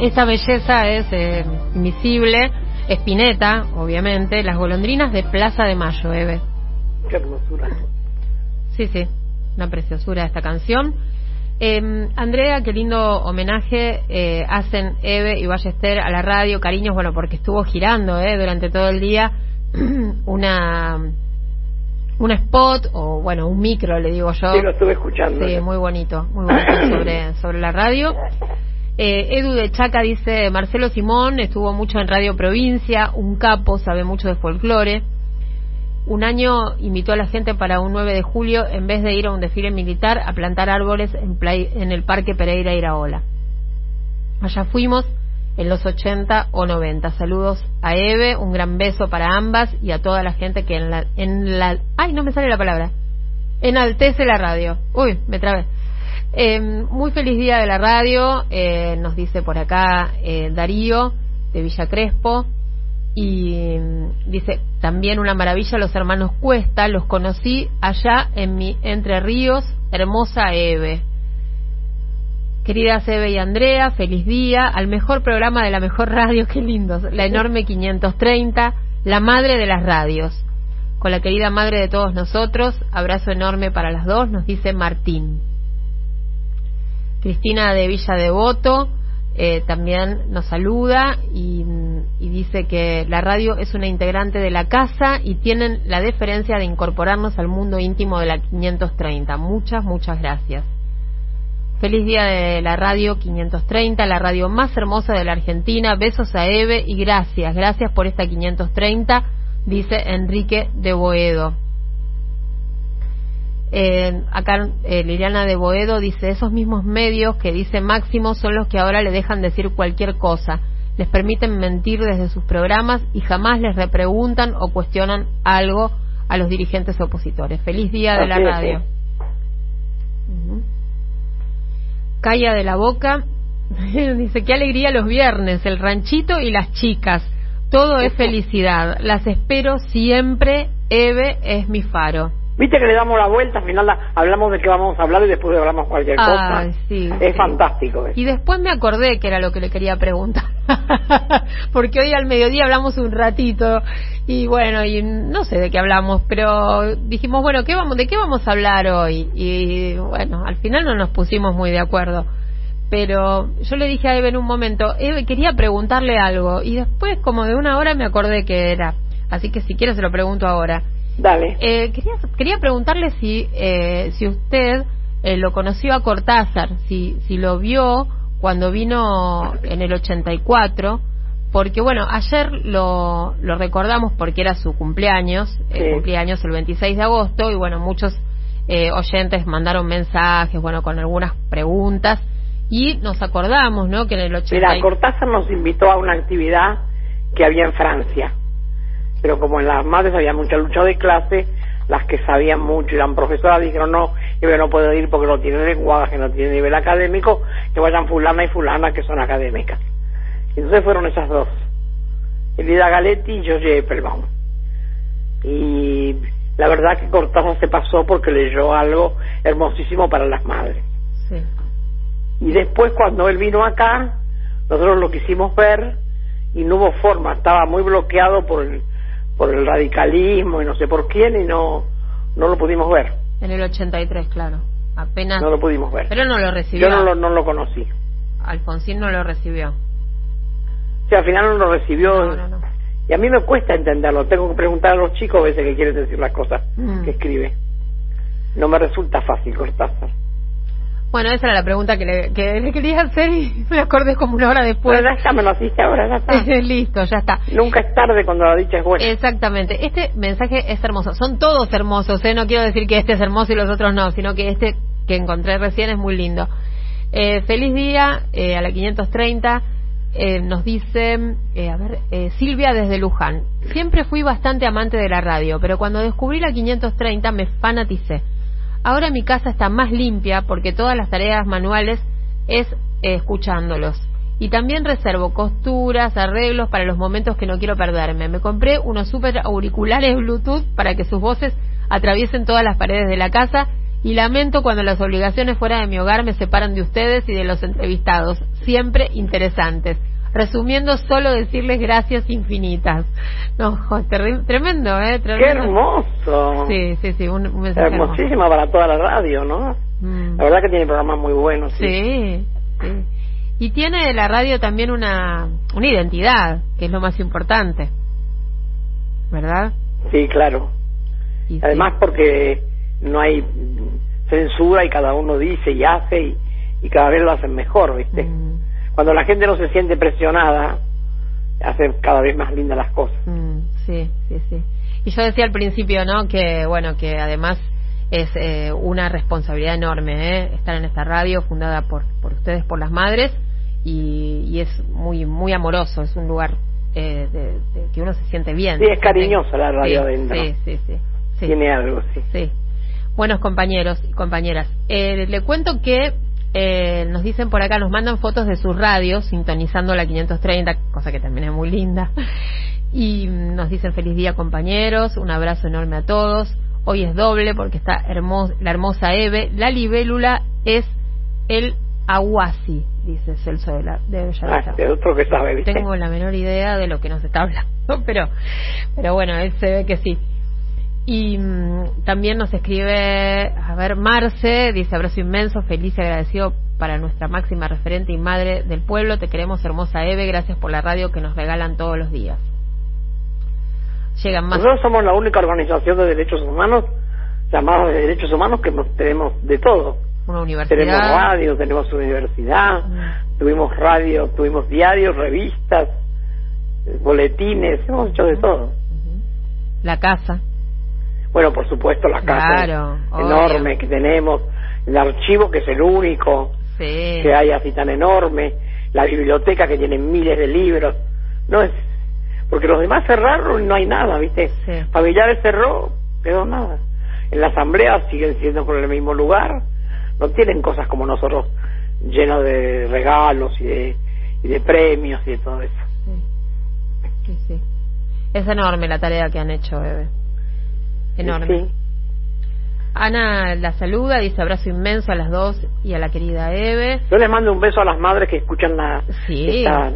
Esta, belleza es eh, invisible. Espineta, obviamente. Las golondrinas de Plaza de Mayo, Eve. Qué hermosura. Sí, sí, una preciosura esta canción. Eh, Andrea, qué lindo homenaje eh, hacen Eve y Ballester a la radio. Cariños, bueno, porque estuvo girando eh, durante todo el día una un spot o bueno un micro le digo yo Sí, lo estuve escuchando. sí muy bonito muy bonito sobre sobre la radio eh, Edu de Chaca dice Marcelo Simón estuvo mucho en Radio Provincia un capo sabe mucho de folclore un año invitó a la gente para un 9 de julio en vez de ir a un desfile militar a plantar árboles en, play- en el Parque Pereira Iraola allá fuimos en los 80 o 90. Saludos a Eve, un gran beso para ambas y a toda la gente que en la, en la ay, no me sale la palabra, enaltece la radio. Uy, me trabé. Eh, muy feliz día de la radio, eh, nos dice por acá eh, Darío de Villa Crespo y mm, dice también una maravilla los hermanos Cuesta, los conocí allá en mi Entre Ríos, hermosa Eve. Queridas Eve y Andrea, feliz día al mejor programa de la mejor radio, qué lindos, la enorme 530, la madre de las radios. Con la querida madre de todos nosotros, abrazo enorme para las dos, nos dice Martín. Cristina de Villa Devoto eh, también nos saluda y, y dice que la radio es una integrante de la casa y tienen la deferencia de incorporarnos al mundo íntimo de la 530. Muchas, muchas gracias. Feliz día de la radio 530, la radio más hermosa de la Argentina. Besos a Eve y gracias, gracias por esta 530, dice Enrique de Boedo. Eh, acá eh, Liliana de Boedo dice, esos mismos medios que dice Máximo son los que ahora le dejan decir cualquier cosa. Les permiten mentir desde sus programas y jamás les repreguntan o cuestionan algo a los dirigentes opositores. Feliz día de la radio. Ujú. Calla de la Boca dice, qué alegría los viernes, el ranchito y las chicas. Todo es felicidad. Las espero siempre. Eve es mi faro. Viste que le damos la vuelta, al final la- hablamos de qué vamos a hablar y después hablamos cualquier cosa. Sí, es sí. fantástico. eso. Y después me acordé que era lo que le quería preguntar. Porque hoy al mediodía hablamos un ratito y bueno, y no sé de qué hablamos, pero dijimos, bueno, ¿qué vamos, ¿de qué vamos a hablar hoy? Y bueno, al final no nos pusimos muy de acuerdo. Pero yo le dije a Eve en un momento, Eve, quería preguntarle algo y después como de una hora me acordé que era. Así que si quiere se lo pregunto ahora. Dale. Eh, quería, quería preguntarle si, eh, si usted eh, lo conoció a Cortázar, si, si lo vio cuando vino en el 84, porque bueno, ayer lo, lo recordamos porque era su cumpleaños, el Sí. cumpleaños el 26 de agosto, y bueno, muchos eh, oyentes mandaron mensajes, bueno, con algunas preguntas, y nos acordamos, ¿no? Que en el 84... Mira, Cortázar nos invitó a una actividad que había en Francia. Pero como en las madres había mucha lucha de clase, las que sabían mucho y eran profesoras dijeron no, yo no puedo ir porque no tiene lenguaje, no tiene nivel académico, que vayan fulana y fulana que son académicas. Entonces fueron esas dos. Elida Galetti y George Eppelbaum. Y la verdad que Cortázar se pasó porque leyó algo hermosísimo para las madres. Sí. Y después cuando él vino acá, nosotros lo quisimos ver y no hubo forma, estaba muy bloqueado por el, por el radicalismo y no sé por quién y no, no lo pudimos ver, En el 83, claro. Apenas... no lo pudimos ver. Pero no lo recibió. Yo no lo, no lo conocí. Alfonsín no lo recibió. Sea, al final no lo recibió No, no, no. y a mí me cuesta entenderlo, tengo que preguntar a los chicos a veces que quieren decir las cosas Mm. que escribe. No me resulta fácil Cortázar. Bueno, esa era la pregunta que le, que le quería hacer y me acordé como una hora después. Bueno, ya está, me lo hiciste ahora, ya está. Listo, ya está. Nunca es tarde cuando la dicha es buena. Exactamente. Este mensaje es hermoso. Son todos hermosos, ¿eh? No quiero decir que este es hermoso y los otros no, sino que este que encontré recién es muy lindo. Eh, feliz día eh, a la 530. Eh, nos dice, eh, a ver, eh, Silvia desde Luján. Siempre fui bastante amante de la radio, pero cuando descubrí la 530 me fanaticé. Ahora mi casa está más limpia porque todas las tareas manuales es eh, escuchándolos. Y también reservo costuras, arreglos para los momentos que no quiero perderme. Me compré unos super auriculares Bluetooth para que sus voces atraviesen todas las paredes de la casa y lamento cuando las obligaciones fuera de mi hogar me separan de ustedes y de los entrevistados. siempre interesantes. Resumiendo, solo decirles gracias infinitas. No, tremendo, ¿eh? ¡Qué Tremendo. hermoso! Sí, sí, sí, un, un mensaje hermoso. Hermosísima para toda la radio, ¿no? Mm. La verdad que tiene programas muy buenos. Sí. Sí, sí. Y tiene la radio también una, una identidad, que es lo más importante. ¿Verdad? Sí, claro. Y Además porque no hay censura y cada uno dice y hace y, y cada vez lo hacen mejor, ¿viste? Mm, Cuando la gente no se siente presionada, hace cada vez más lindas las cosas. mm, sí, sí, sí. Y yo decía al principio, ¿no? Que, bueno, que además es eh, una responsabilidad enorme, ¿eh? Estar en esta radio fundada por, por ustedes, por las madres, y, y es muy, muy amoroso, es un lugar eh, de, de que uno se siente bien. Sí, es cariñosa la radio sí, adentro. Sí, sí, sí. sí. Tiene algo, sí. Sí. Buenos compañeros y compañeras. Eh, le cuento que eh, nos dicen por acá, nos mandan fotos de sus radios sintonizando la 530, cosa que también es muy linda. Y mm, nos dicen feliz día compañeros, un abrazo enorme a todos. Hoy es doble porque está hermos- la hermosa Eve. La libélula es el aguasi, dice Celso de la de Ah, otro que sabe, ¿viste? Tengo la menor idea de lo que nos está hablando, pero, pero bueno, él se ve que sí. Y mm, también nos escribe, a ver, Marce, dice abrazo inmenso, feliz y agradecido para nuestra máxima referente y madre del pueblo. Te queremos, hermosa Eve, gracias por la radio que nos regalan todos los días. Llegan más. Nosotros somos la única organización de derechos humanos llamada de derechos humanos que tenemos de todo. Una universidad. Tenemos radio, tenemos universidad, Mm. tuvimos radio, tuvimos diarios, revistas, eh, boletines, hemos hecho de todo. La casa. Bueno, por supuesto, la casa Claro, enorme obvio. que tenemos, el archivo que es el único Sí. que hay así tan enorme, la biblioteca que tiene miles de libros. No es. Porque los demás cerraron y no hay nada, ¿viste? Sí. Familiares cerró, pero nada. En la asamblea siguen siendo por el mismo lugar, no tienen cosas como nosotros llenos de regalos y de, y de premios y de todo eso. Sí, sí. Es enorme la tarea que han hecho, Eve. Enorme. Sí. Ana la saluda, dice abrazo inmenso a las dos y a la querida Eve. Yo les mando un beso a las madres que escuchan la... Sí. esta-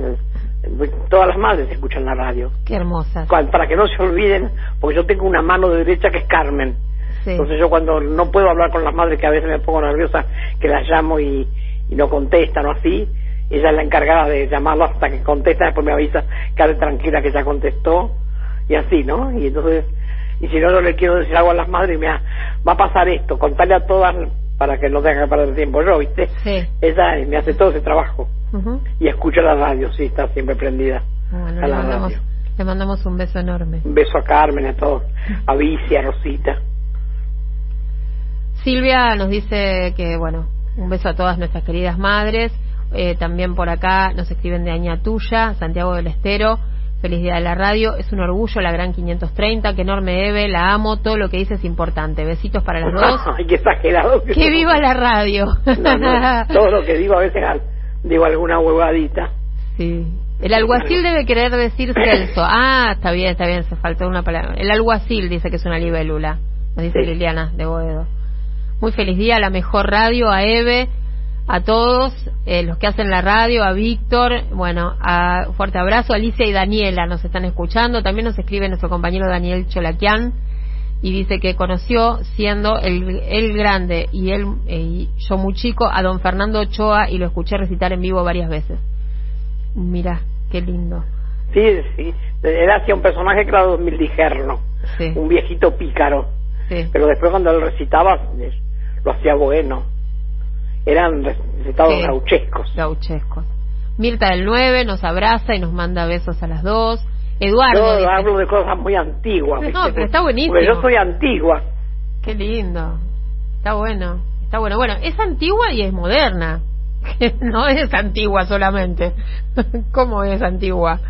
todas las madres escuchan la radio. Qué hermosas. Para que no se olviden, porque yo tengo una mano derecha que es Carmen. Sí. Entonces yo cuando no puedo hablar con las madres, que a veces me pongo nerviosa, que las llamo y, y no contestan o así, ella es la encargada de llamarlo hasta que contesta, después me avisa, quede tranquila que ya contestó, y así, ¿no? Y entonces, y si no, yo le quiero decir algo a las madres, mira, va a pasar esto, contarle a todas para que no tenga que perder tiempo yo, ¿viste? Sí. Ella me hace todo ese trabajo. Y escucha la radio, sí, está siempre prendida Bueno, a le la mandamos, radio. le mandamos un beso enorme. Un beso a Carmen, a todos, a Vici, a Rosita. Silvia nos dice que, bueno, un beso a todas nuestras queridas madres. Eh, también por acá nos escriben de Aña Tuya, Santiago del Estero. Feliz día de la radio. Es un orgullo la gran 530. Qué enorme Eve. La amo. Todo lo que dice es importante. Besitos para las dos. Ay, qué exagerado. que viva la radio. No, no, todo lo que digo a veces digo alguna huevadita. Sí. El alguacil debe querer decir Celso. Ah, está bien, está bien, se faltó una palabra. El alguacil dice que es una libélula, nos dice Sí. Liliana de Boedo. Muy feliz día, la mejor radio, a Eve, a todos eh, los que hacen la radio, a Víctor, bueno, a fuerte abrazo, Alicia y Daniela nos están escuchando. También nos escribe nuestro compañero Daniel Cholaquian y dice que conoció siendo el, el grande y él eh, y yo muy chico a don Fernando Ochoa y lo escuché recitar en vivo varias veces. Mira, qué lindo. Sí, sí. Él hacía un personaje que era Mil Digerno, Sí, un viejito pícaro. sí. Pero después cuando él recitaba, eh, lo hacía bueno. Eran recitados Sí. gauchescos. Gauchescos. Mirta del 9 nos abraza y nos manda besos a las dos. Eduardo Yo hablo de cosas muy antiguas. No, ¿viste? pero está buenísimo. Porque yo soy antigua. qué lindo. Está bueno, está bueno. Bueno, es antigua y es moderna. no es antigua solamente. ¿Cómo es antigua?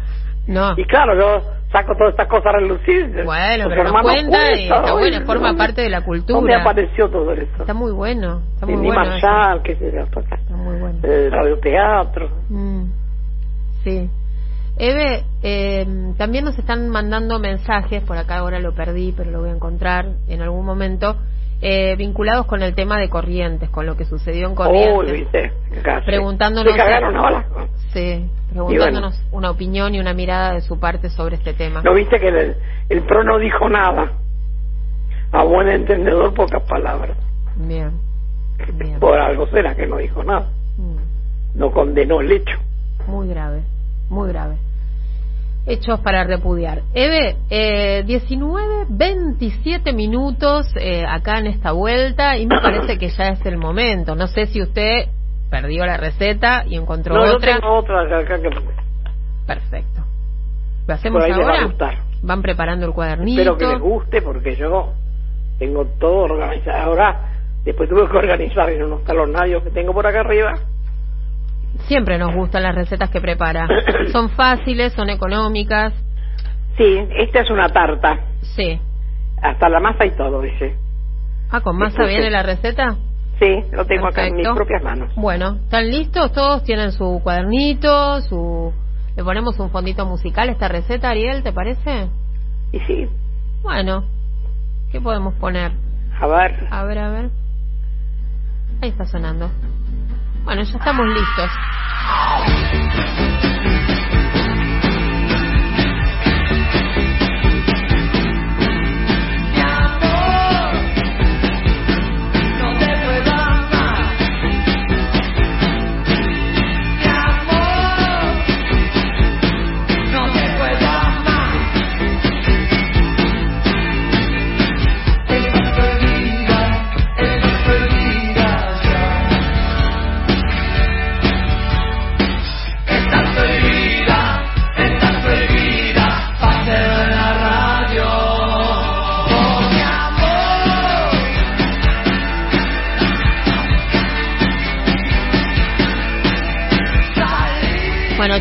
No. Y claro, yo saco todas estas cosas a relucir. Bueno, pero nos cuenta y está bueno, forma ¿dónde- parte de la cultura. ¿Dónde apareció todo eso? Está muy bueno, está muy bueno. Marshall, yo, todo acá. Está muy bueno. Eh, radioteatro. Mm, Sí. Eve, eh, también nos están mandando mensajes, por acá ahora lo perdí, pero lo voy a encontrar en algún momento, eh, vinculados con el tema de Corrientes, con lo que sucedió en Uy, Corrientes. viste, casi. preguntándonos Se cagaron. Sí, preguntándonos una opinión y una mirada de su parte sobre este tema. ¿No viste que el, el PRO no dijo nada? A buen entendedor, pocas palabras. Bien. Bien. Por algo será que no dijo nada. Mm, No condenó el hecho. Muy grave, muy grave. Hechos para repudiar. Eve, eh, 19, 27 minutos eh, acá en esta vuelta y me parece que ya es el momento. No sé si usted perdió la receta y encontró No, otra. tengo otra acá, que Perfecto. ¿Lo hacemos por ahí les va a ahora? gustar. Van preparando el cuadernito. Espero que les guste porque yo tengo todo organizado. Ahora, después tuve que organizar en unos talonarios que tengo por acá arriba. Siempre nos gustan las recetas que prepara. son fáciles, son económicas. Sí, esta es una tarta. Sí. Hasta la masa y todo, dice. Ah, ¿con masa Entonces- viene la receta? Sí, lo tengo acá en mis propias manos. Bueno, ¿están listos? Todos tienen su cuadernito, su... Le ponemos un fondito musical a esta receta, Ariel, ¿te parece? Y sí, Bueno, ¿qué podemos poner? a ver. A ver, a ver. Ahí está sonando. Bueno, ya estamos listos.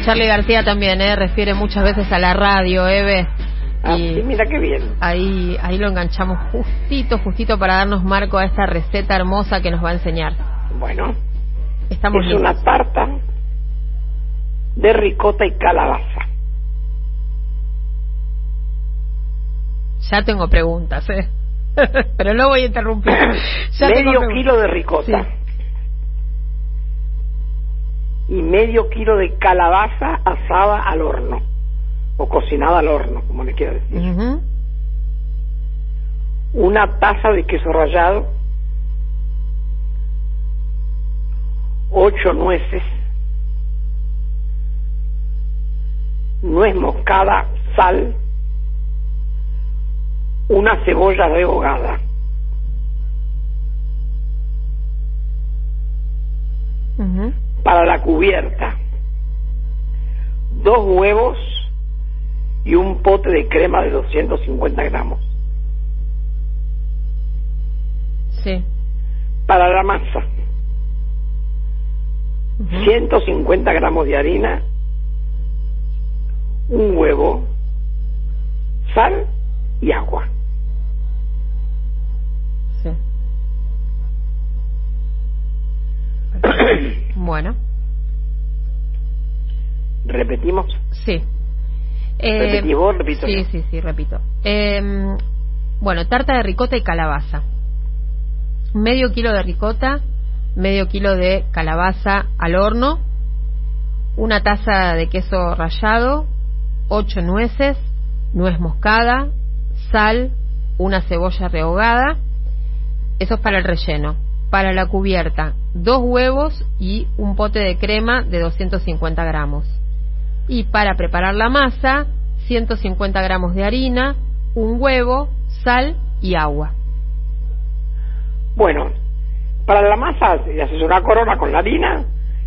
Charlie García también, ¿eh? Refiere muchas veces a la radio, Eve. Ah, Y sí, mira qué bien. ahí, ahí lo enganchamos justito, justito para darnos marco a esta receta hermosa que nos va a enseñar. Bueno, Estamos es listos. una tarta de ricota y calabaza. Ya tengo preguntas, ¿eh? Pero no voy a interrumpir. Ya medio kilo de ricota. Sí. Y medio kilo de calabaza asada al horno. O cocinada al horno, como le quiero decir. Una taza de queso rallado. Ocho nueces. Nuez moscada, sal. Una cebolla rehogada. Para la cubierta, dos huevos y un pote de crema de 250 gramos. Sí. Para la masa, Ujú. 150 gramos de harina, un huevo, sal y agua. Sí. Bueno, Repetimos. sí. Eh, ¿Repetís vos? Repito Sí, yo. sí, sí, repito. Eh, bueno, tarta de ricota y calabaza. Medio kilo de ricota, medio kilo de calabaza al horno, una taza de queso rallado, ocho nueces, nuez moscada, sal, una cebolla rehogada. Eso es para el relleno. Para la cubierta, dos huevos y un pote de crema de 250 gramos. Y para preparar la masa, 150 gramos de harina, un huevo, sal y agua. Bueno, para la masa haces una corona con la harina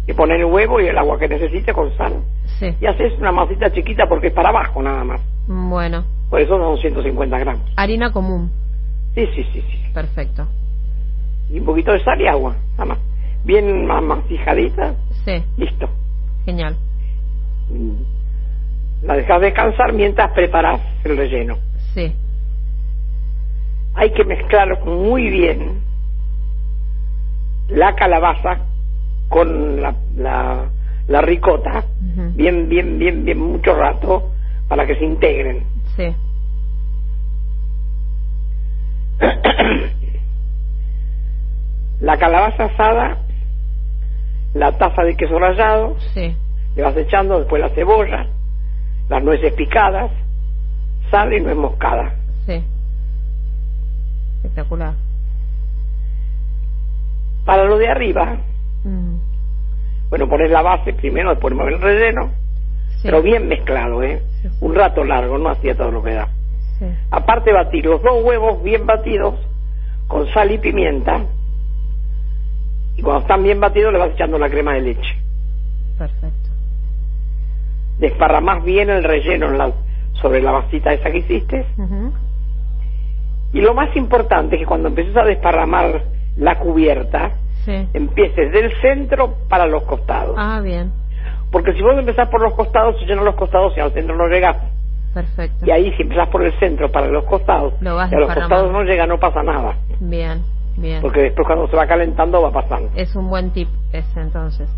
y pones el huevo y el agua que necesites con sal. Sí. Y haces una masita chiquita porque es para abajo nada más. Bueno, Por eso son 150 gramos. harina común. Sí, sí, sí, sí. Perfecto. Y un poquito de sal y agua, nada más. Bien ma- masijadita, Sí, listo. genial. Mm. La dejas descansar mientras preparas el relleno. Sí. Hay que mezclar muy bien la calabaza con la, la, la ricota, bien, bien, bien, bien, mucho rato, para que se integren. Sí. La calabaza asada, la taza de queso rallado, Sí. le vas echando después la cebolla, las nueces picadas, sal y nuez moscada. Sí. Espectacular. Para lo de arriba, Mm, bueno, pones la base primero, después mueves el relleno, sí. pero bien mezclado, ¿eh? Sí. Un rato largo, no hacía todo lo que da. Sí. Aparte batir los dos huevos bien batidos con sal y pimienta. Y cuando están bien batidos le vas echando la crema de leche. Perfecto. Desparramás bien el relleno en la- sobre la vasita esa que hiciste. Y lo más importante es que cuando empieces a desparramar la cubierta, Sí. empieces del centro para los costados. Ah, bien. Porque si vos empezás por los costados, se llenan los costados y al centro no llegás. Perfecto. Y ahí si empezás por el centro para los costados, Lo vas y a los costados no llega, no pasa nada. Bien, bien. Porque después cuando se va calentando va pasando. Es un buen tip ese entonces.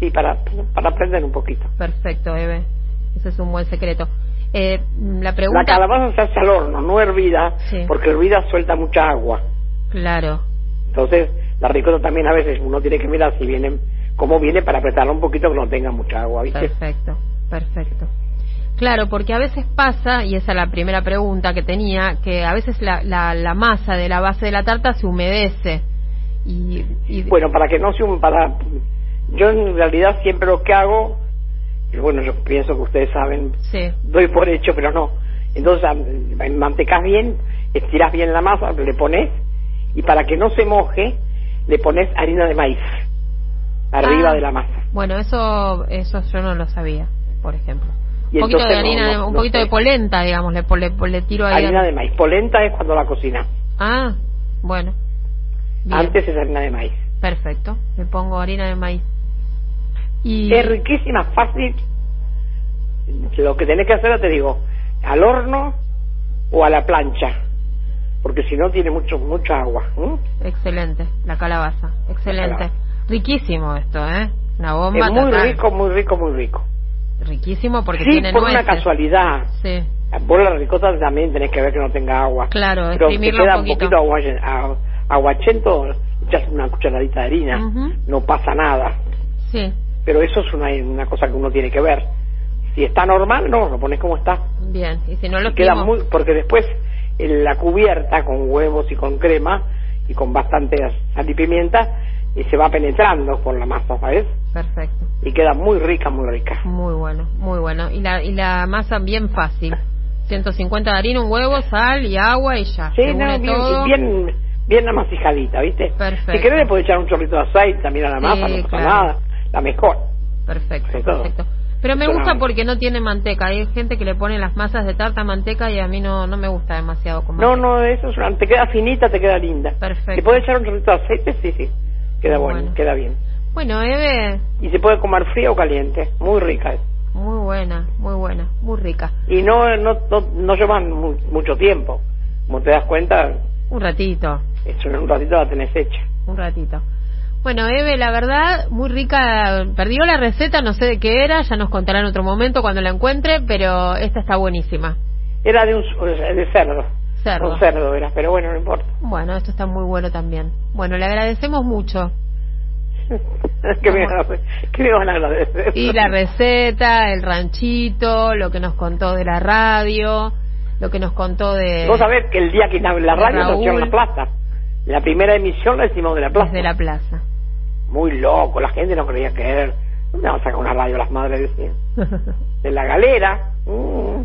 Sí, para, para aprender un poquito. Perfecto, Eve. Ese es un buen secreto. Eh, la La pregunta... calabaza se hace al horno, no hervida, Sí. porque hervida suelta mucha agua. Claro. Entonces, la ricota también a veces uno tiene que mirar si viene, cómo viene para apretarla un poquito que no tenga mucha agua, ¿viste? Perfecto, perfecto. Claro, porque a veces pasa, y esa es la primera pregunta que tenía, que a veces la, la, la masa de la base de la tarta se humedece. Y, y- Bueno, para que no se para yo en realidad siempre lo que hago, y bueno, yo pienso que ustedes saben, sí, doy por hecho, pero no. Entonces, am- mantecas bien, estiras bien la masa, le pones, y para que no se moje, le pones harina de maíz arriba Ah. de la masa. bueno, eso eso yo no lo sabía, por ejemplo. Y un poquito de no- harina, no- un no poquito sé. de polenta, digamos, le, le, le tiro ahí. Harina de maíz. Polenta es cuando la cocina. Ah, bueno. Bien, Antes es harina de maíz. perfecto. Le pongo harina de maíz. Y Es riquísima, fácil. Lo que tenés que hacer, te digo, al horno o a la plancha. Porque si no tiene mucho mucha agua. excelente, la calabaza, excelente. calabaza. Riquísimo esto, ¿eh? Una bomba Es muy total. rico, muy rico, muy rico. Riquísimo porque sí, tiene por nueces. una casualidad. Sí, Vos la ricota también tenés que ver que no tenga agua. claro, Pero exprimirlo queda un poquito. agua- a- aguachento, echas una cucharadita de harina. No pasa nada. Sí, Pero eso es una, una cosa que uno tiene que ver. Si está normal, no, lo pones como está. bien. Y si no lo Y queda muy porque después en la cubierta con huevos y con crema y con bastante sal y pimienta y se va penetrando por la masa sabes Perfecto. y queda muy rica muy rica Muy bueno, muy bueno. Y la, y la masa bien fácil. 150 de harina, un huevo, sal y agua y ya. sí Se no, une bien, todo. bien bien amasijadita viste Perfecto. si querés le podés echar un chorrito de aceite también a la Sí, masa no pasa claro. nada la mejor Perfecto, perfecto. Pero me gusta porque no tiene manteca. Hay gente que le pone las masas de tarta manteca y a mí no, no me gusta demasiado con no no eso es una, te queda finita te queda linda Perfecto. le podés echar un chorrito de aceite sí sí queda bueno, Bueno. queda bien Bueno, Eve, y se puede comer fría o caliente muy rica es. muy buena, muy buena, muy rica. y no no no, no llevan mu- mucho tiempo como te das cuenta Un ratito, eso en un ratito la tenés hecha un ratito. Bueno, Eve, la verdad, muy rica. Perdió la receta, no sé de qué era, ya nos contará en otro momento cuando la encuentre, pero esta está buenísima. era de un de cerdo Cerdo. un cerdo era pero bueno no importa Bueno, esto está muy bueno también. Bueno, le agradecemos mucho. ¿Qué me, van a- qué me van a agradecer? Y la receta, el ranchito, lo que nos contó de la radio, lo que nos contó de... Vos sabés que el día que la, la de radio en Raúl. la plaza, la primera emisión la hicimos de la plaza. Desde la plaza. Muy loco, la gente no creía creer. ¿Dónde vamos a sacar una radio? Las madres decían. De la galera. Mm.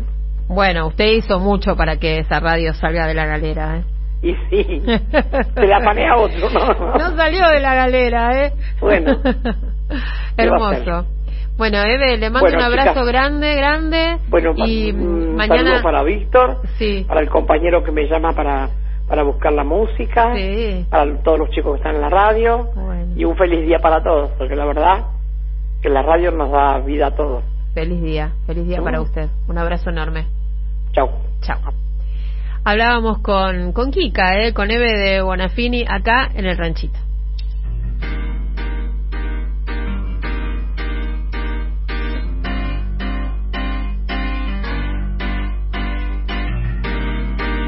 Bueno, usted hizo mucho para que esa radio salga de la galera, ¿eh? Y sí, se la panea otro, ¿no? No salió de la galera, ¿eh? Bueno. ¿Qué va a Hermoso. Bueno, Eve, le mando Bueno, un abrazo chicas. grande, grande. Bueno, y un mañana... saludo para Víctor, Sí, para el compañero que me llama para, para buscar la música, sí. para todos los chicos que están en la radio. Bueno, y un feliz día para todos, porque la verdad que la radio nos da vida a todos. feliz día, feliz día para usted. Un abrazo enorme. Chao. Chao. Hablábamos con, con Kika, ¿eh? con Eve de Bonafini, acá en el ranchito.